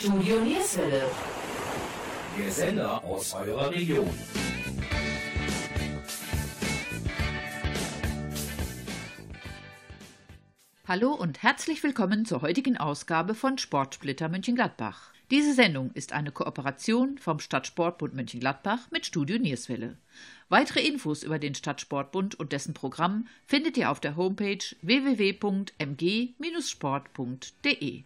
Studio Nierswelle. Der Sender aus eurer Region. Hallo und herzlich willkommen zur heutigen Ausgabe von Sportsplitter Mönchengladbach. Diese Sendung ist eine Kooperation vom Stadtsportbund Mönchengladbach mit Studio Nierswelle. Weitere Infos über den Stadtsportbund und dessen Programm findet ihr auf der Homepage www.mg-sport.de.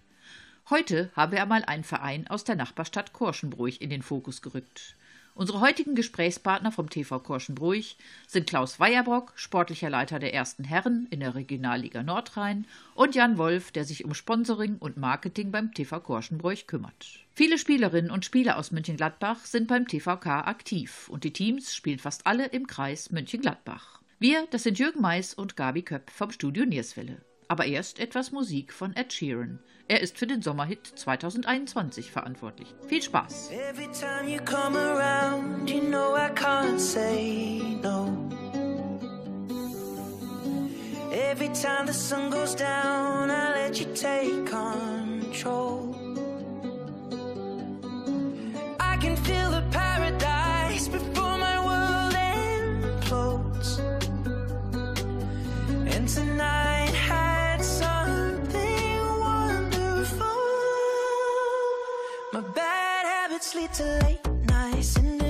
Heute haben wir einmal einen Verein aus der Nachbarstadt Korschenbruch in den Fokus gerückt. Unsere heutigen Gesprächspartner vom TV Korschenbruch sind Klaus Weierbrock, sportlicher Leiter der ersten Herren in der Regionalliga Nordrhein, und Jan Wolf, der sich um Sponsoring und Marketing beim TV Korschenbruch kümmert. Viele Spielerinnen und Spieler aus Mönchengladbach sind beim TVK aktiv und die Teams spielen fast alle im Kreis Mönchengladbach. Wir, das sind Jürgen Mais und Gabi Köpp vom Studio Nierswelle. Aber erst etwas Musik von Ed Sheeran. Er ist für den Sommerhit 2021 verantwortlich. Viel Spaß! Every time you come around, you know I can't say no. Every time the sun goes down, I let you take control. To late nights, sitting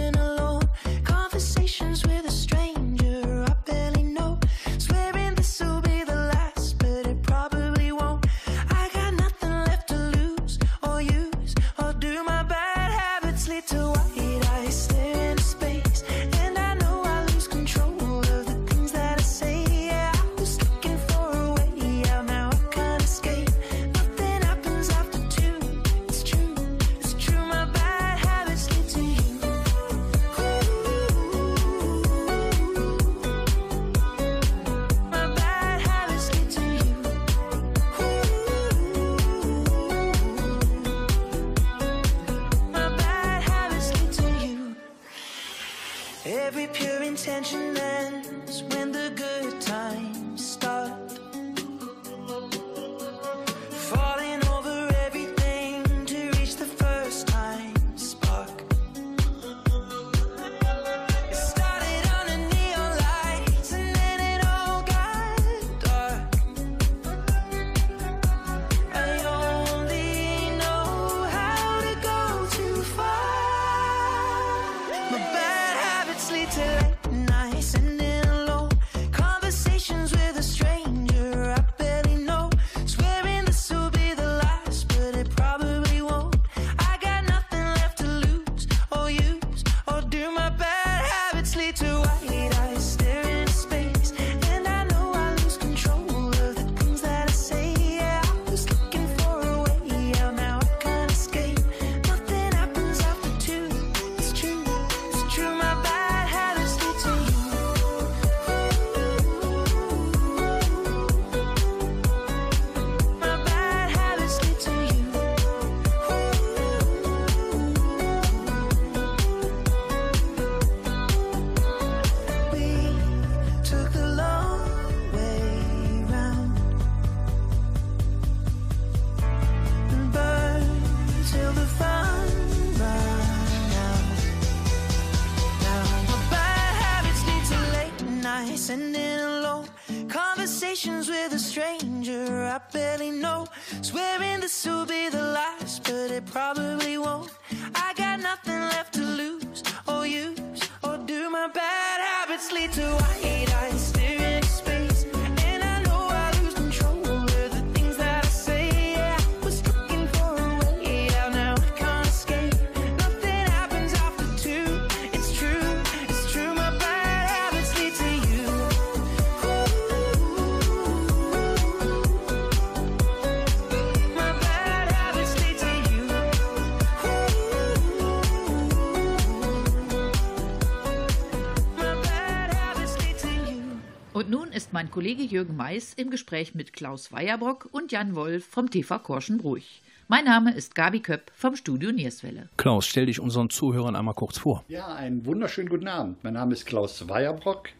Kollege Jürgen Mais im Gespräch mit Klaus Weierbrock und Jan Wolf vom TV Korschenbruch. Mein Name ist Gabi Köpp vom Studio Nierswelle. Klaus, stell dich unseren Zuhörern einmal kurz vor. Ja, einen wunderschönen guten Abend. Mein Name ist Klaus Weierbrock.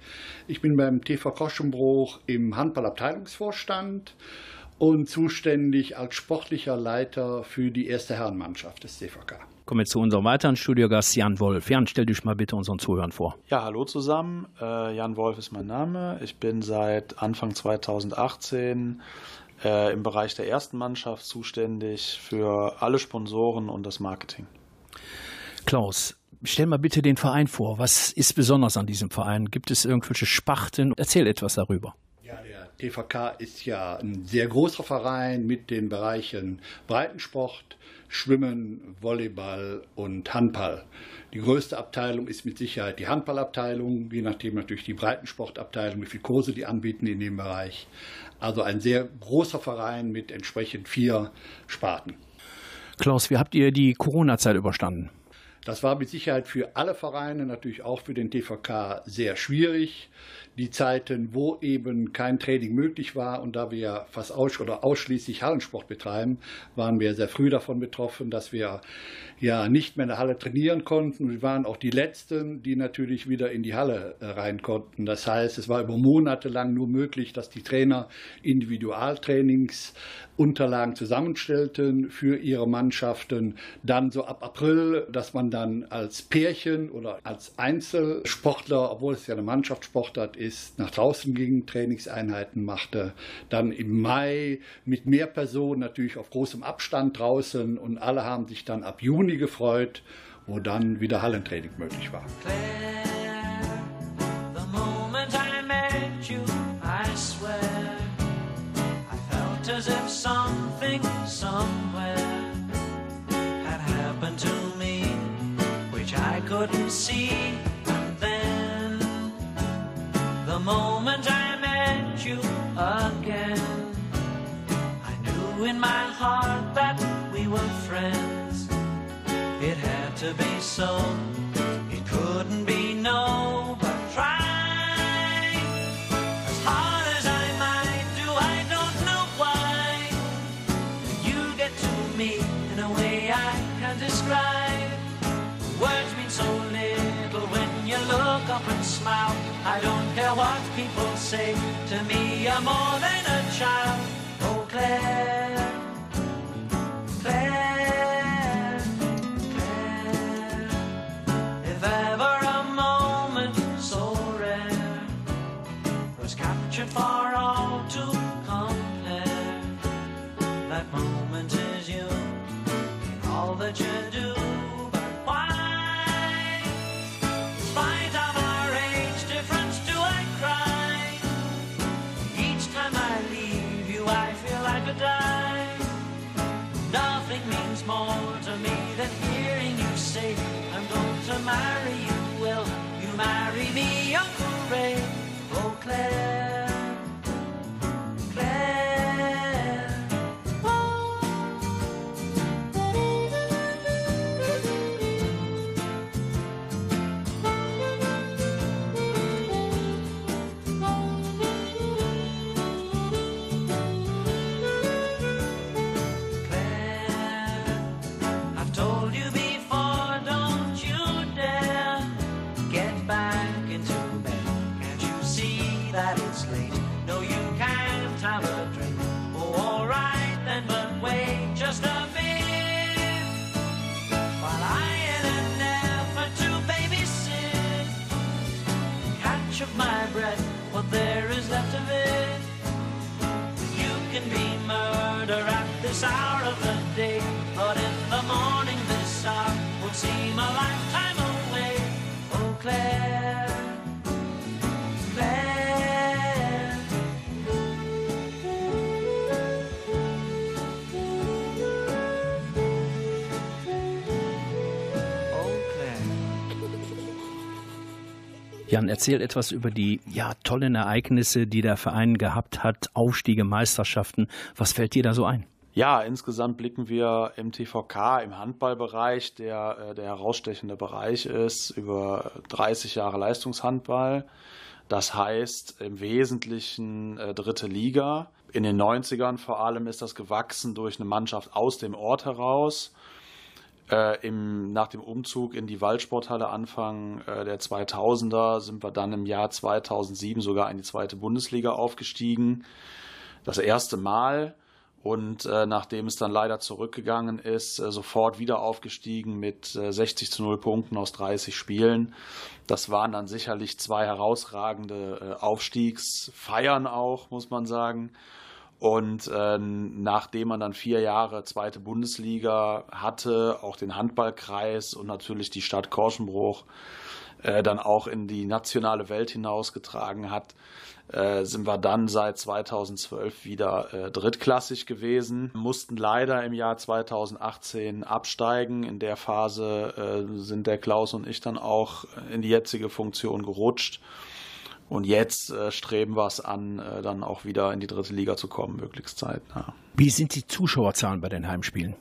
Ich bin beim TV Koschenbruch im Handballabteilungsvorstand und zuständig als sportlicher Leiter für die erste Herrenmannschaft des DVK. Kommen wir zu unserem weiteren Studiogast Jan Wolf. Jan, stell dich mal bitte unseren Zuhörern vor. Ja, hallo zusammen. Äh, Jan Wolf ist mein Name. Ich bin seit Anfang 2018 äh, im Bereich der ersten Mannschaft zuständig für alle Sponsoren und das Marketing. Klaus, stell mal bitte den Verein vor. Was ist besonders an diesem Verein? Gibt es irgendwelche Sparten? Erzähl etwas darüber. TVK ist ja ein sehr großer Verein mit den Bereichen Breitensport, Schwimmen, Volleyball und Handball. Die größte Abteilung ist mit Sicherheit die Handballabteilung, je nachdem natürlich die Breitensportabteilung, wie viele Kurse die anbieten in dem Bereich. Also ein sehr großer Verein mit entsprechend vier Sparten. Klaus, wie habt ihr die Corona-Zeit überstanden? Das war mit Sicherheit für alle Vereine, natürlich auch für den TVK sehr schwierig. Die Zeiten, wo eben kein Training möglich war und da wir fast aus oder ausschließlich Hallensport betreiben, waren wir sehr früh davon betroffen, dass wir ja nicht mehr in der Halle trainieren konnten. Wir waren auch die Letzten, die natürlich wieder in die Halle äh, rein konnten. Das heißt, es war über Monate lang nur möglich, dass die Trainer Individualtrainings Unterlagen zusammenstellten für ihre Mannschaften. Dann so ab April, dass man dann als Pärchen oder als Einzelsportler, obwohl es ja eine Mannschaftssportart ist, nach draußen ging, Trainingseinheiten machte. Dann im Mai mit mehr Personen natürlich auf großem Abstand draußen und alle haben sich dann ab Juni gefreut, wo dann wieder Hallentraining möglich war. Claire, the moment moment I met you again, I knew in my heart that we were friends. It had to be so. It couldn't be no, but try as hard as I might do. I don't know why you get to me in a way I can't describe. Words mean so little when you look up and smile. I don't care what people say to me. You're more than a child. Oh, Claire, Claire. clouds. Jan, erzähl etwas über die ja, tollen Ereignisse, die der Verein gehabt hat, Aufstiege, Meisterschaften. Was fällt dir da so ein? Ja, insgesamt blicken wir im TVK, im Handballbereich, der äh, der herausstechende Bereich ist, über 30 Jahre Leistungshandball. Das heißt im Wesentlichen äh, dritte Liga. In den 90ern vor allem ist das gewachsen durch eine Mannschaft aus dem Ort heraus. Äh, im, nach dem Umzug in die Waldsporthalle Anfang äh, der 2000er sind wir dann im Jahr 2007 sogar in die zweite Bundesliga aufgestiegen. Das erste Mal und äh, nachdem es dann leider zurückgegangen ist, äh, sofort wieder aufgestiegen mit äh, 60 zu 0 Punkten aus 30 Spielen. Das waren dann sicherlich zwei herausragende äh, Aufstiegsfeiern auch, muss man sagen. Und äh, nachdem man dann vier Jahre zweite Bundesliga hatte, auch den Handballkreis und natürlich die Stadt Korschenbruch äh, dann auch in die nationale Welt hinausgetragen hat, äh, sind wir dann seit 2012 wieder äh, drittklassig gewesen, mussten leider im Jahr 2018 absteigen. In der Phase äh, sind der Klaus und ich dann auch in die jetzige Funktion gerutscht. Und jetzt äh, streben wir es an, äh, dann auch wieder in die dritte Liga zu kommen, möglichst zeitnah. Wie sind die Zuschauerzahlen bei den Heimspielen?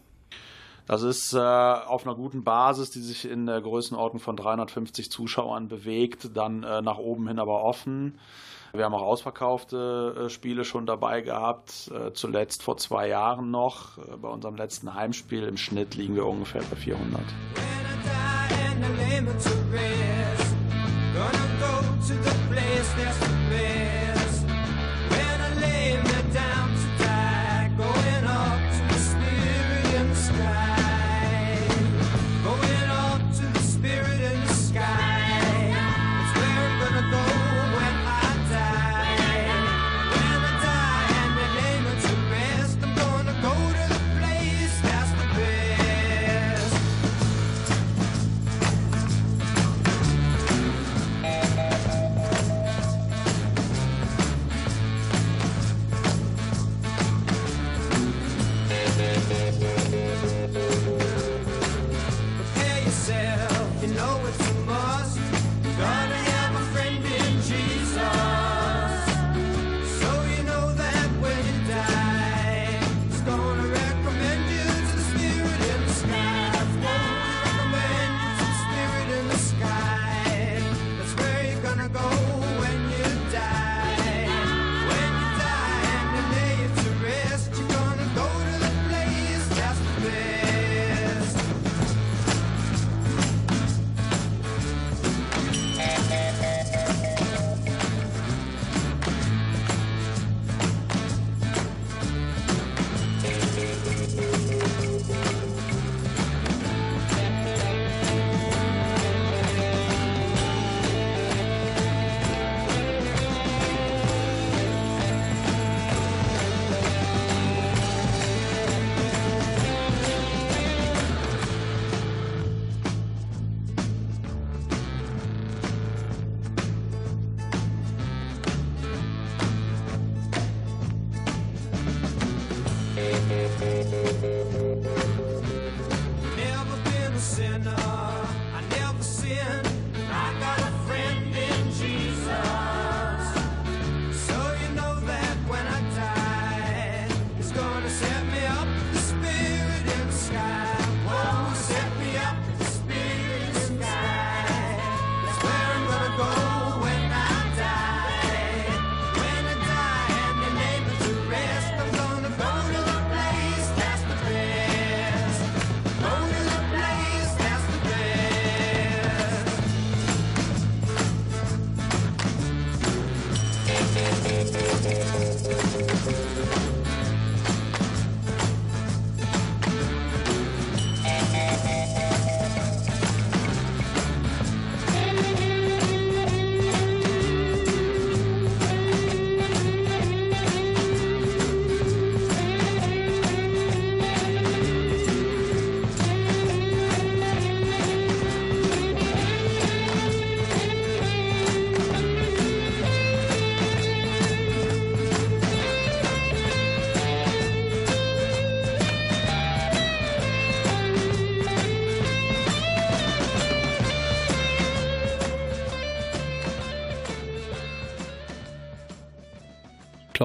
Das ist äh, auf einer guten Basis, die sich in der Größenordnung von 350 Zuschauern bewegt, dann äh, nach oben hin aber offen. Wir haben auch ausverkaufte äh, Spiele schon dabei gehabt, äh, zuletzt vor zwei Jahren noch. Äh, bei unserem letzten Heimspiel im Schnitt liegen wir ungefähr bei 400. there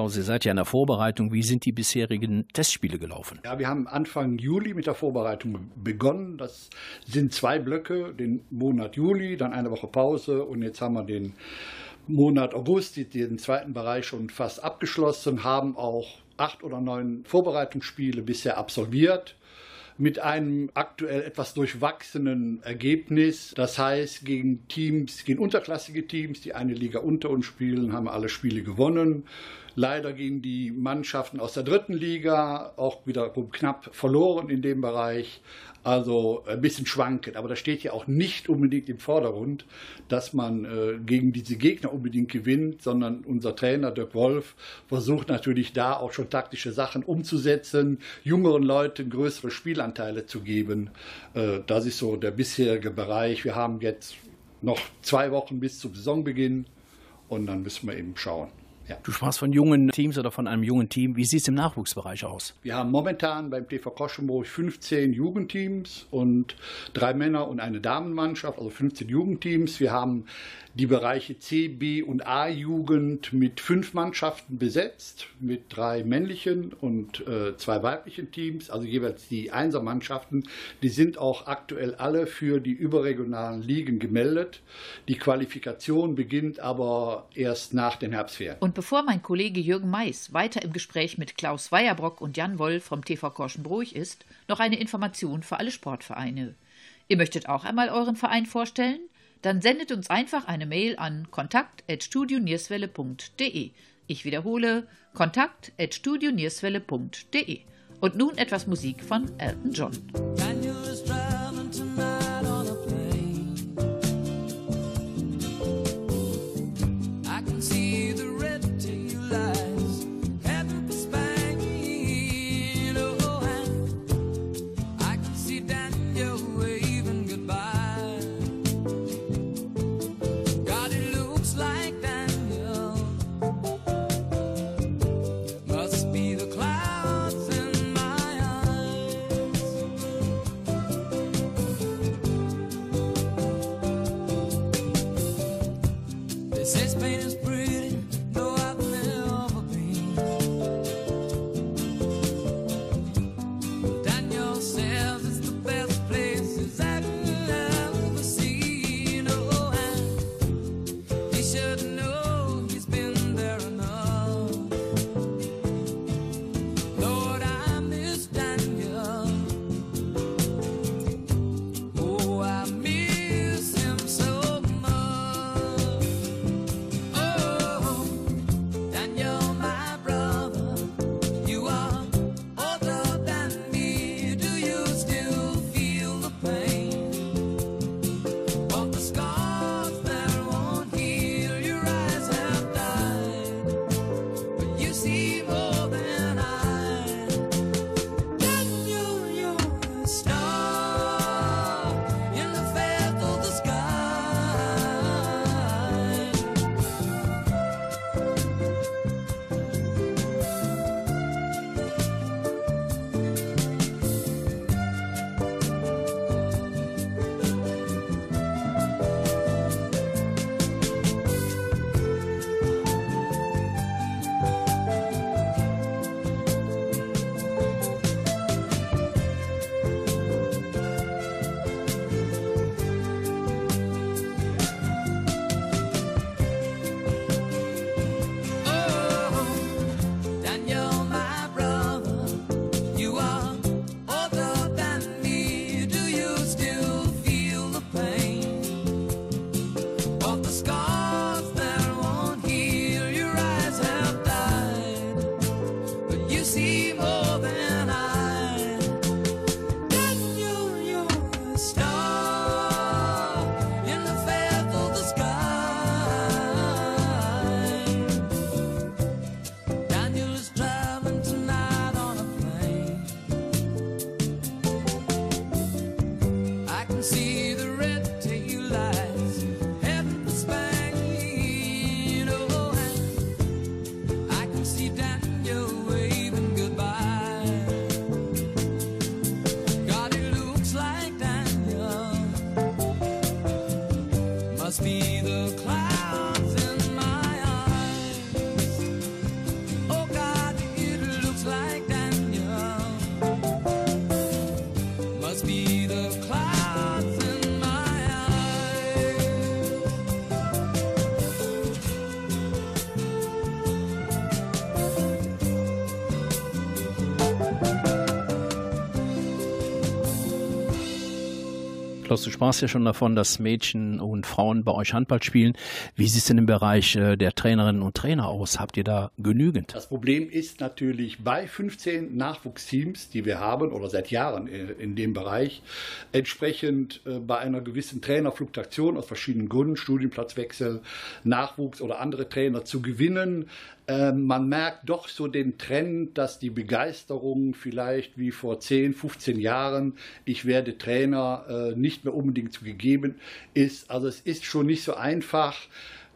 Klaus, ihr seid ja in der Vorbereitung. Wie sind die bisherigen Testspiele gelaufen? Ja, wir haben Anfang Juli mit der Vorbereitung begonnen. Das sind zwei Blöcke, den Monat Juli, dann eine Woche Pause und jetzt haben wir den Monat August, den zweiten Bereich schon fast abgeschlossen, haben auch acht oder neun Vorbereitungsspiele bisher absolviert mit einem aktuell etwas durchwachsenen Ergebnis. Das heißt, gegen Teams, gegen unterklassige Teams, die eine Liga unter uns spielen, haben alle Spiele gewonnen. Leider gehen die Mannschaften aus der dritten Liga auch wiederum knapp verloren in dem Bereich. Also ein bisschen schwankend, aber das steht ja auch nicht unbedingt im Vordergrund, dass man äh, gegen diese Gegner unbedingt gewinnt, sondern unser Trainer Dirk Wolf versucht natürlich da auch schon taktische Sachen umzusetzen, jüngeren Leuten größere Spielanteile zu geben. Äh, das ist so der bisherige Bereich. Wir haben jetzt noch zwei Wochen bis zum Saisonbeginn und dann müssen wir eben schauen. Ja. Du sprachst von jungen Teams oder von einem jungen Team. Wie sieht es im Nachwuchsbereich aus? Wir haben momentan beim TV Koschenburg 15 Jugendteams und drei Männer und eine Damenmannschaft, also 15 Jugendteams. Wir haben die Bereiche C, B und A-Jugend mit fünf Mannschaften besetzt, mit drei männlichen und äh, zwei weiblichen Teams, also jeweils die Einsermannschaften. Die sind auch aktuell alle für die überregionalen Ligen gemeldet. Die Qualifikation beginnt aber erst nach den Herbstferien. Und bevor mein Kollege Jürgen Mais weiter im Gespräch mit Klaus Weierbrock und Jan Woll vom TV Korschenbruch ist, noch eine Information für alle Sportvereine. Ihr möchtet auch einmal euren Verein vorstellen? Dann sendet uns einfach eine Mail an kontakt.studionierswelle.de. Ich wiederhole, kontakt.studionierswelle.de. Und nun etwas Musik von Elton John. Klaus, du sprachst ja schon davon, dass Mädchen und Frauen bei euch Handball spielen. Wie sieht es denn im Bereich äh, der Trainerinnen und Trainer aus? Habt ihr da genügend? Das Problem ist natürlich bei 15 Nachwuchsteams, die wir haben oder seit Jahren in dem Bereich, entsprechend äh, bei einer gewissen Trainerfluktuation aus verschiedenen Gründen, Studienplatzwechsel, Nachwuchs oder andere Trainer zu gewinnen, ähm, man merkt doch so den Trend, dass die Begeisterung vielleicht wie vor 10, 15 Jahren, ich werde Trainer, äh, nicht mehr unbedingt zu gegeben ist. Also es ist schon nicht so einfach,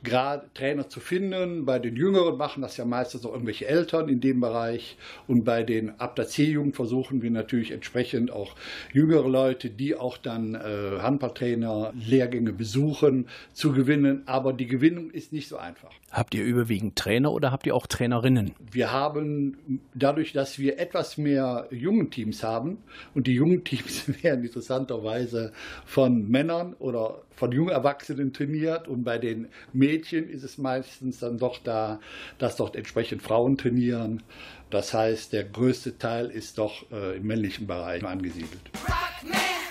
gerade Trainer zu finden. Bei den Jüngeren machen das ja meistens auch irgendwelche Eltern in dem Bereich. Und bei den ab der C-Jugend versuchen wir natürlich entsprechend auch jüngere Leute, die auch dann äh, Handballtrainer, Lehrgänge besuchen, zu gewinnen. Aber die Gewinnung ist nicht so einfach. Habt ihr überwiegend Trainer oder habt ihr auch Trainerinnen? Wir haben dadurch, dass wir etwas mehr jungen Teams haben und die jungen Teams werden interessanterweise von Männern oder von jungen Erwachsenen trainiert und bei den Mädchen ist es meistens dann doch da, dass dort entsprechend Frauen trainieren. Das heißt, der größte Teil ist doch äh, im männlichen Bereich angesiedelt. Rock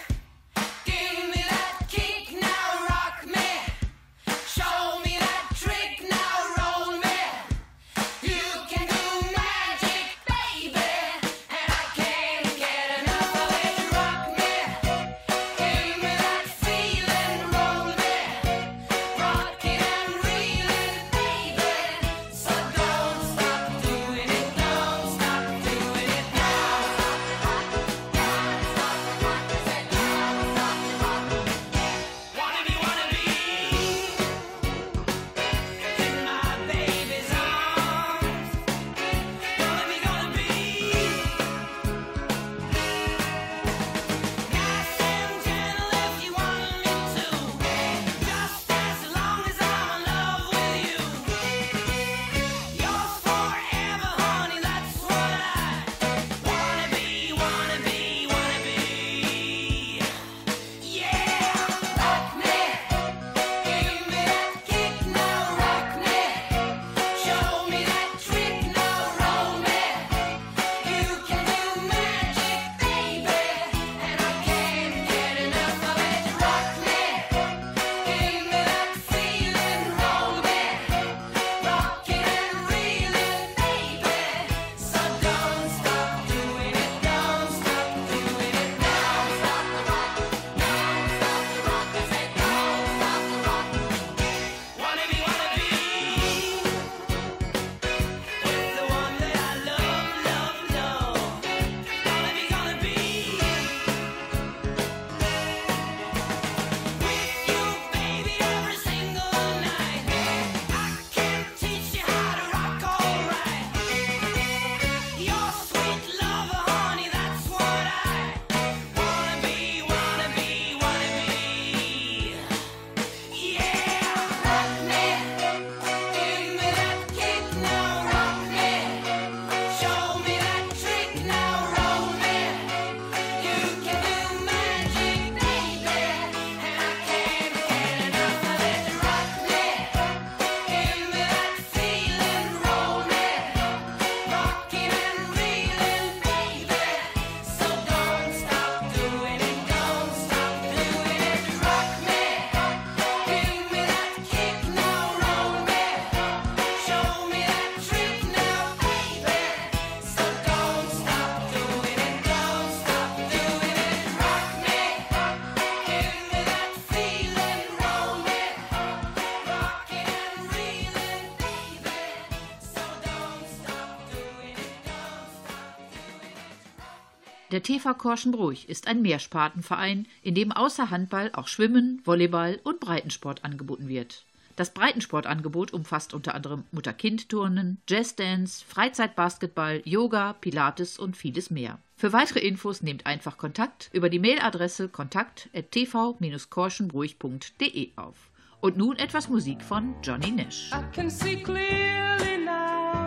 Der TV Korschenbruch ist ein Mehrspartenverein, in dem außer Handball auch Schwimmen, Volleyball und Breitensport angeboten wird. Das Breitensportangebot umfasst unter anderem Mutter-Kind-Turnen, Jazzdance, Freizeitbasketball, Yoga, Pilates und vieles mehr. Für weitere Infos nehmt einfach Kontakt über die Mailadresse kontakt@tv-korschenbruch.de auf. Und nun etwas Musik von Johnny Nash. I can see clearly now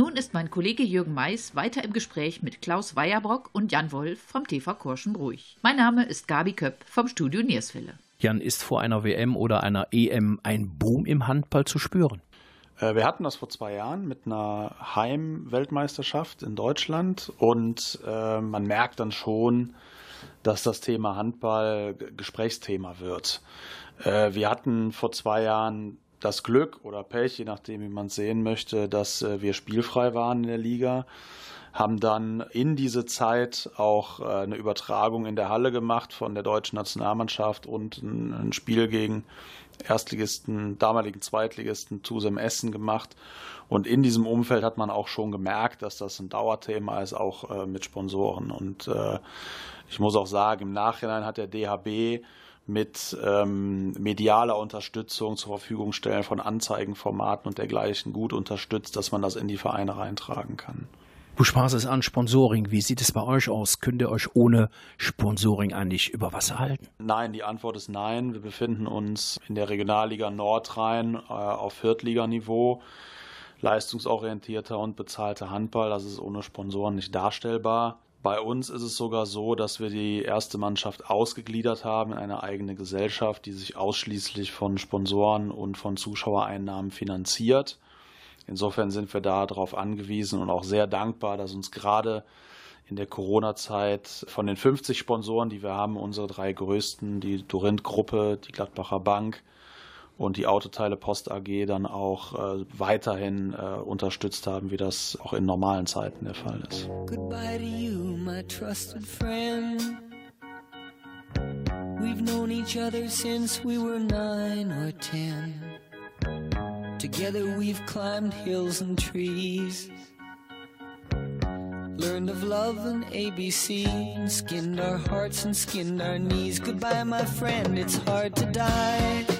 nun ist mein Kollege Jürgen Mais weiter im Gespräch mit Klaus Weierbrock und Jan Wolf vom TV Korschenbruch. Mein Name ist Gabi Köpp vom Studio Nierswelle. Jan, ist vor einer WM oder einer EM ein Boom im Handball zu spüren? Äh, wir hatten das vor zwei Jahren mit einer Heim-Weltmeisterschaft in Deutschland und äh, man merkt dann schon, dass das Thema Handball Gesprächsthema wird. Äh, wir hatten vor zwei Jahren das Glück oder Pech, je nachdem, wie man es sehen möchte, dass äh, wir spielfrei waren in der Liga haben dann in diese Zeit auch äh, eine Übertragung in der Halle gemacht von der deutschen Nationalmannschaft und ein Spiel gegen Erstligisten, damaligen Zweitligisten Tusem Essen gemacht. Und in diesem Umfeld hat man auch schon gemerkt, dass das ein Dauerthema ist, auch äh, mit Sponsoren. Und ich muss auch sagen, im Nachhinein hat der DHB mit ähm, medialer Unterstützung zur Verfügung stellen von Anzeigenformaten und dergleichen gut unterstützt, dass man das in die Vereine reintragen kann. Du sprachst es an, Sponsoring. Wie sieht es bei euch aus? Könnt ihr euch ohne Sponsoring eigentlich über Wasser halten? Nein, die Antwort ist nein. Wir befinden uns in der Regionalliga Nordrhein äh, auf Viertliganiveau. Leistungsorientierter und bezahlter Handball, das ist ohne Sponsoren nicht darstellbar. Bei uns ist es sogar so, dass wir die erste Mannschaft ausgegliedert haben in eine eigene Gesellschaft, die sich ausschließlich von Sponsoren und von Zuschauereinnahmen finanziert. Insofern sind wir darauf angewiesen und auch sehr dankbar, dass uns gerade in der Corona-Zeit von den 50 Sponsoren, die wir haben, unsere drei größten, die Dorint-Gruppe, die Gladbacher Bank und die Autoteile Post AG dann auch äh, weiterhin äh, unterstützt haben, wie das auch in normalen Zeiten der Fall ist. Goodbye to you, my trusted friend. We've known each other since we were nine or ten. Together we've climbed hills and trees. Learned of love and ABC, and skinned our hearts and skinned our knees. Goodbye, my friend, it's hard to die.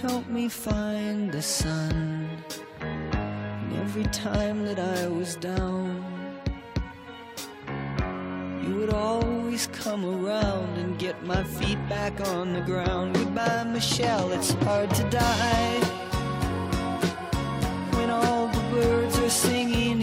helped me find the sun. And every time that I was down you would always come around and get my feet back on the ground. Goodbye, Michelle, it's hard to die. When all the birds are singing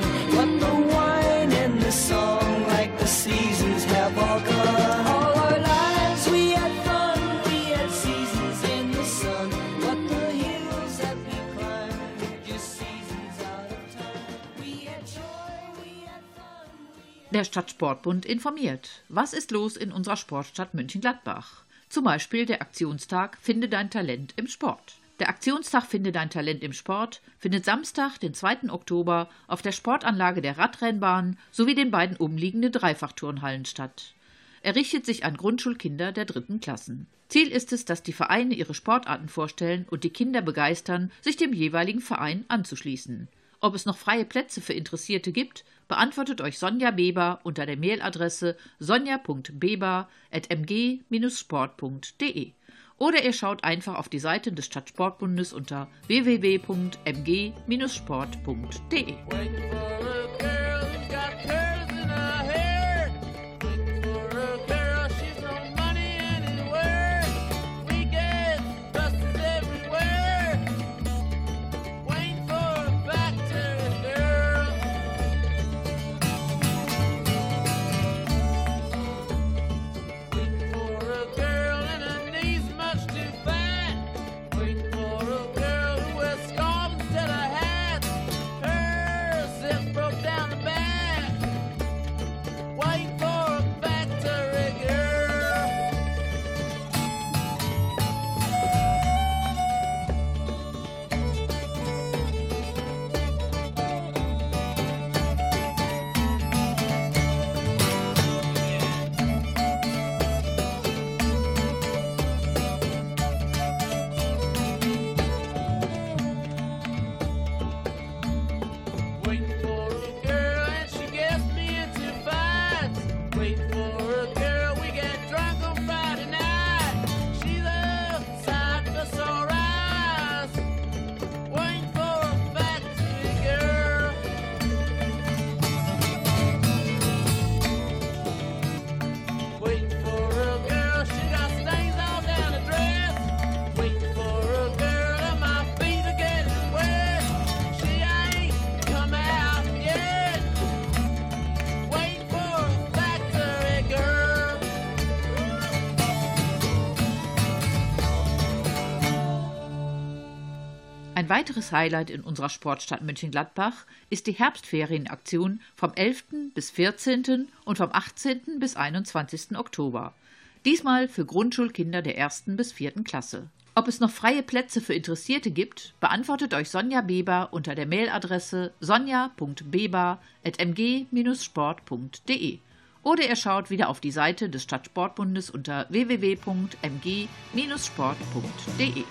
Der Stadtsportbund informiert. Was ist los in unserer Sportstadt München-Gladbach? Zum Beispiel der Aktionstag Finde dein Talent im Sport. Der Aktionstag Finde dein Talent im Sport findet Samstag, den 2. Oktober, auf der Sportanlage der Radrennbahn sowie den beiden umliegenden Dreifachturnhallen statt. Er richtet sich an Grundschulkinder der dritten Klassen. Ziel ist es, dass die Vereine ihre Sportarten vorstellen und die Kinder begeistern, sich dem jeweiligen Verein anzuschließen. Ob es noch freie Plätze für Interessierte gibt, beantwortet euch Sonja Beber unter der Mailadresse sonja.beber.mg-sport.de. Oder ihr schaut einfach auf die Seite des Stadtsportbundes unter www.mg-sport.de. weiteres Highlight in unserer Sportstadt Mönchengladbach ist die Herbstferienaktion vom 11. bis 14. und vom 18. bis 21. Oktober. Diesmal für Grundschulkinder der ersten bis vierten Klasse. Ob es noch freie Plätze für Interessierte gibt, beantwortet euch Sonja Beber unter der Mailadresse sonja.beber.mg-sport.de. Oder ihr schaut wieder auf die Seite des Stadtsportbundes unter www.mg-sport.de.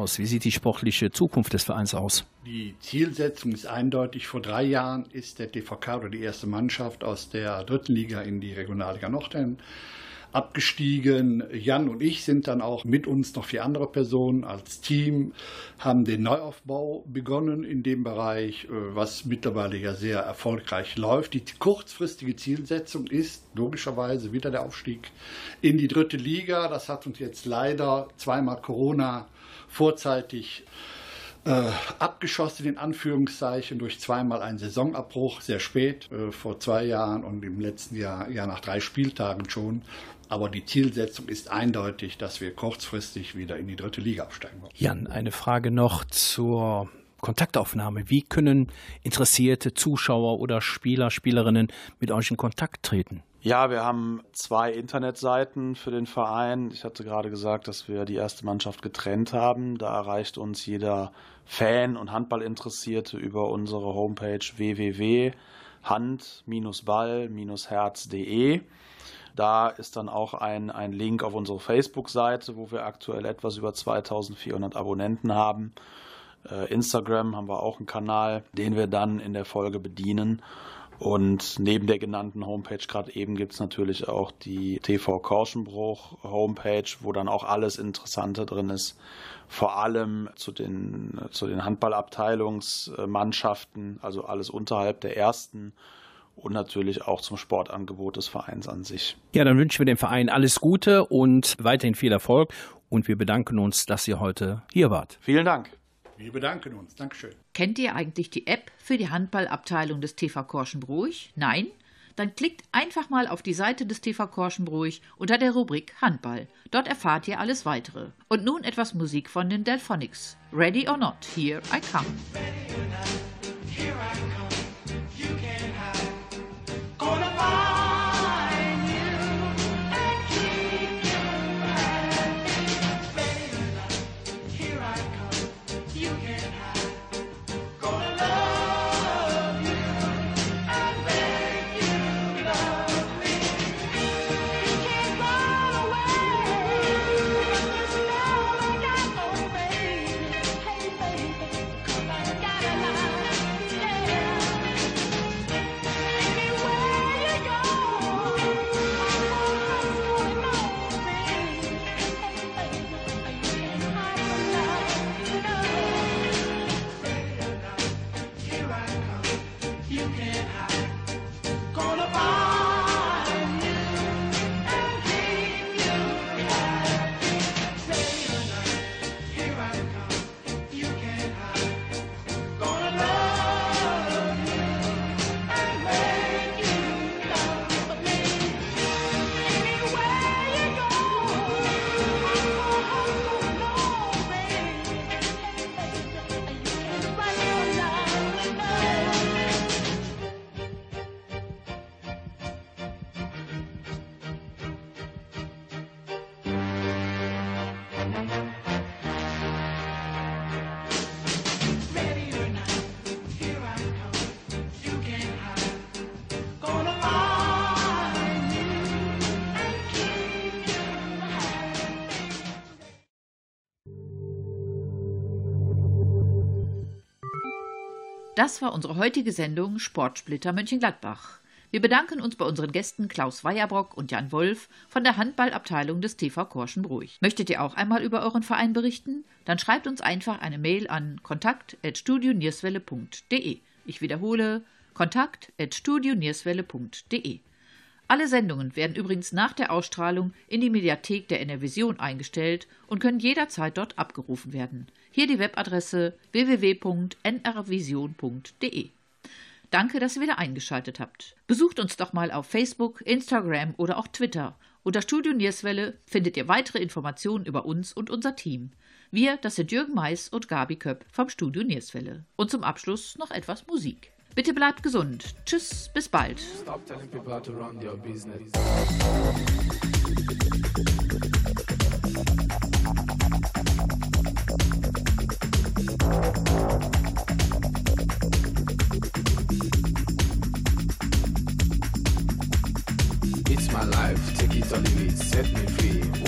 Klaus, wie sieht die sportliche Zukunft des Vereins aus? Die Zielsetzung ist eindeutig. Vor drei Jahren ist der TVK oder die erste Mannschaft aus der dritten Liga in die Regionalliga Nordheim abgestiegen. Jan und ich sind dann auch mit uns noch vier andere Personen als Team, haben den Neuaufbau begonnen in dem Bereich, äh, was mittlerweile ja sehr erfolgreich läuft. Die kurzfristige Zielsetzung ist logischerweise wieder der Aufstieg in die dritte Liga. Das hat uns jetzt leider zweimal Corona vorzeitig äh, abgeschossen, in Anführungszeichen, durch zweimal einen Saisonabbruch, sehr spät, äh, vor zwei Jahren und im letzten Jahr, ja nach drei Spieltagen schon. Aber die Zielsetzung ist eindeutig, dass wir kurzfristig wieder in die dritte Liga absteigen wollen. Jan, eine Frage noch zur Kontaktaufnahme. Wie können interessierte Zuschauer oder Spieler, Spielerinnen mit euch in Kontakt treten? Ja, wir haben zwei Internetseiten für den Verein. Ich hatte gerade gesagt, dass wir die erste Mannschaft getrennt haben. Da erreicht uns jeder Fan und Handballinteressierte über unsere Homepage www.hand-ball-herz.de. Da ist dann auch ein, ein Link auf unsere Facebook-Seite, wo wir aktuell etwas über 2400 Abonnenten haben. Äh, Instagram haben wir auch einen Kanal, den wir dann in der Folge bedienen. Und neben der genannten Homepage gerade eben gibt es natürlich auch die TV Korschenbruch Homepage, wo dann auch alles Interessante drin ist. Vor allem zu den, zu den Handballabteilungsmannschaften, also alles unterhalb der ersten und natürlich auch zum Sportangebot des Vereins an sich. Ja, dann wünschen wir dem Verein alles Gute und weiterhin viel Erfolg. Und wir bedanken uns, dass ihr heute hier wart. Vielen Dank. Wir bedanken uns. Dankeschön. Kennt ihr eigentlich die App für die Handballabteilung des TV Korschenbruch? Nein? Dann klickt einfach mal auf die Seite des TV Korschenbruch unter der Rubrik Handball. Dort erfahrt ihr alles weitere. Und nun etwas Musik von den Delphonics. Ready or not, here I come. Das war unsere heutige Sendung Sportsplitter Mönchengladbach. Wir bedanken uns bei unseren Gästen Klaus Weierbrock und Jan Wolf von der Handballabteilung des TV Korschenbruch. Möchtet ihr auch einmal über euren Verein berichten? Dann schreibt uns einfach eine Mail an kontakt.studionierswelle.de. Ich wiederhole kontakt.studionierswelle.de. Alle Sendungen werden übrigens nach der Ausstrahlung in die Mediathek der NRVision eingestellt und können jederzeit dort abgerufen werden. Hier die Webadresse www.nrvision.de. Danke, dass ihr wieder eingeschaltet habt. Besucht uns doch mal auf Facebook, Instagram oder auch Twitter. Unter Studio Nierswelle findet ihr weitere Informationen über uns und unser Team. Wir, das sind Jürgen Mais und Gabi Köpp vom Studio Nierswelle. Und zum Abschluss noch etwas Musik. Bitte bleibt gesund. Tschüss, bis bald.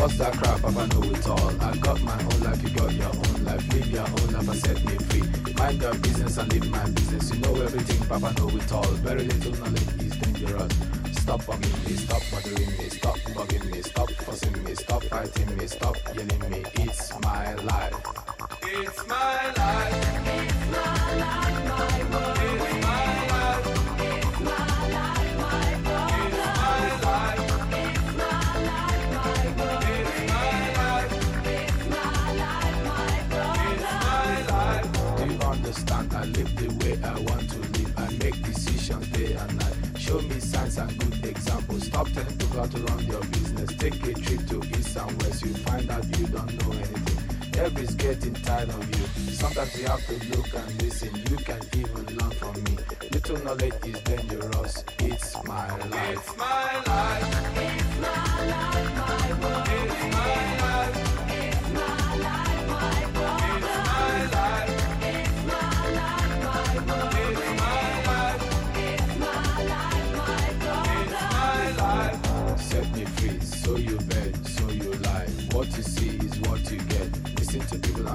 What's that crap? I know it all. I got my own life, you got your own life. live your own life and set me free. Mind your business and live my business. You know everything, Papa know it all. Very little knowledge is dangerous. Stop bugging me, stop bothering me, stop bugging me, stop fussing me, stop fighting me, stop yelling me. It's my life. It's my life. Me and good examples. Stop telling people how to run your business. Take a trip to east and west. You find out you don't know anything. Everybody's getting tired of you. Sometimes you have to look and listen. You can even learn from me. Little knowledge is dangerous. It's my life. It's my life. Set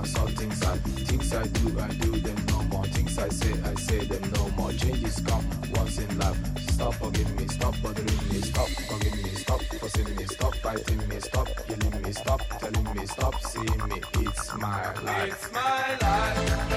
things I things I do, I do them no more. Things I say, I say them no more. Changes come once in life. Stop bugging me, stop bothering me, stop bugging me, stop fussing me, stop fighting me, stop yelling me, stop telling me, stop seeing me. It's my life. It's my life.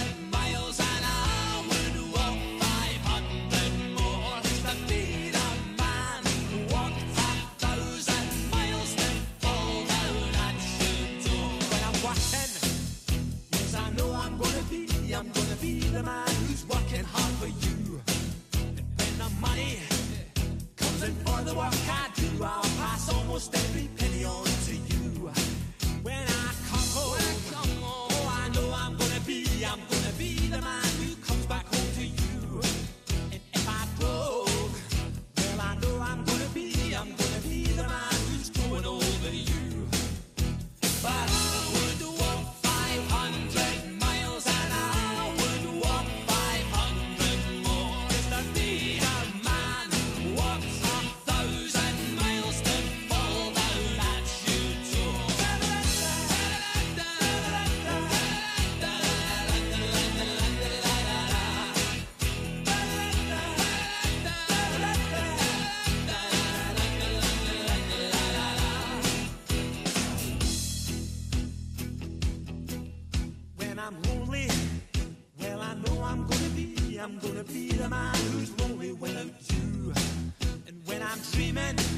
like I do, I pass almost every I'm dreaming.